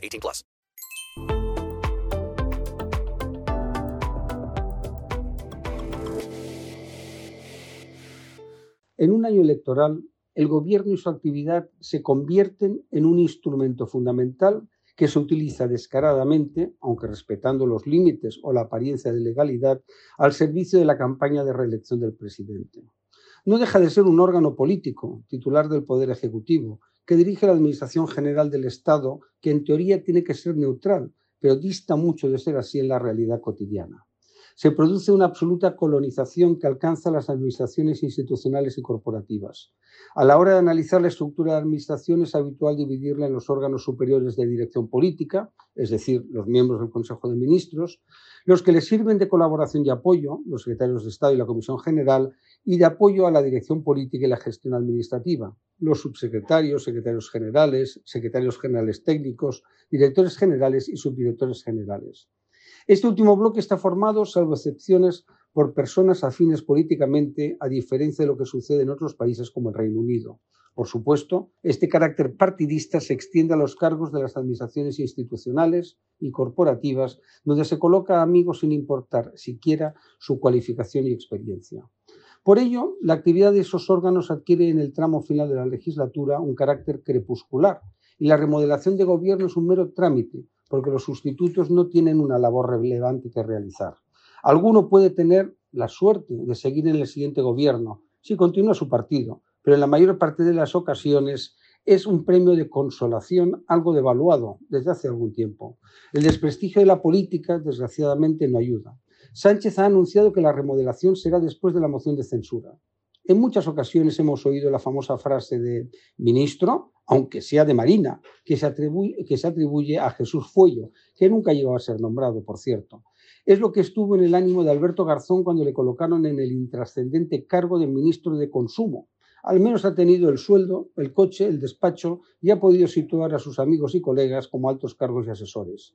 18 plus. En un año electoral, el gobierno y su actividad se convierten en un instrumento fundamental que se utiliza descaradamente, aunque respetando los límites o la apariencia de legalidad, al servicio de la campaña de reelección del presidente. No deja de ser un órgano político, titular del Poder Ejecutivo, que dirige la Administración General del Estado, que en teoría tiene que ser neutral, pero dista mucho de ser así en la realidad cotidiana se produce una absoluta colonización que alcanza las administraciones institucionales y corporativas. A la hora de analizar la estructura de administración es habitual dividirla en los órganos superiores de dirección política, es decir, los miembros del Consejo de Ministros, los que le sirven de colaboración y apoyo, los secretarios de Estado y la Comisión General, y de apoyo a la dirección política y la gestión administrativa, los subsecretarios, secretarios generales, secretarios generales técnicos, directores generales y subdirectores generales. Este último bloque está formado, salvo excepciones, por personas afines políticamente, a diferencia de lo que sucede en otros países como el Reino Unido. Por supuesto, este carácter partidista se extiende a los cargos de las administraciones institucionales y corporativas, donde se coloca a amigos sin importar siquiera su cualificación y experiencia. Por ello, la actividad de esos órganos adquiere en el tramo final de la legislatura un carácter crepuscular y la remodelación de gobierno es un mero trámite, porque los sustitutos no tienen una labor relevante que realizar. Alguno puede tener la suerte de seguir en el siguiente gobierno si continúa su partido, pero en la mayor parte de las ocasiones es un premio de consolación algo devaluado desde hace algún tiempo. El desprestigio de la política, desgraciadamente, no ayuda. Sánchez ha anunciado que la remodelación será después de la moción de censura. En muchas ocasiones hemos oído la famosa frase de ministro, aunque sea de Marina, que se, atribuye, a Jesús Fuello, que nunca llegó a ser nombrado, por cierto. Es lo que estuvo en el ánimo de Alberto Garzón cuando le colocaron en el intrascendente cargo de ministro de Consumo. Al menos ha tenido el sueldo, el coche, el despacho y ha podido situar a sus amigos y colegas como altos cargos y asesores.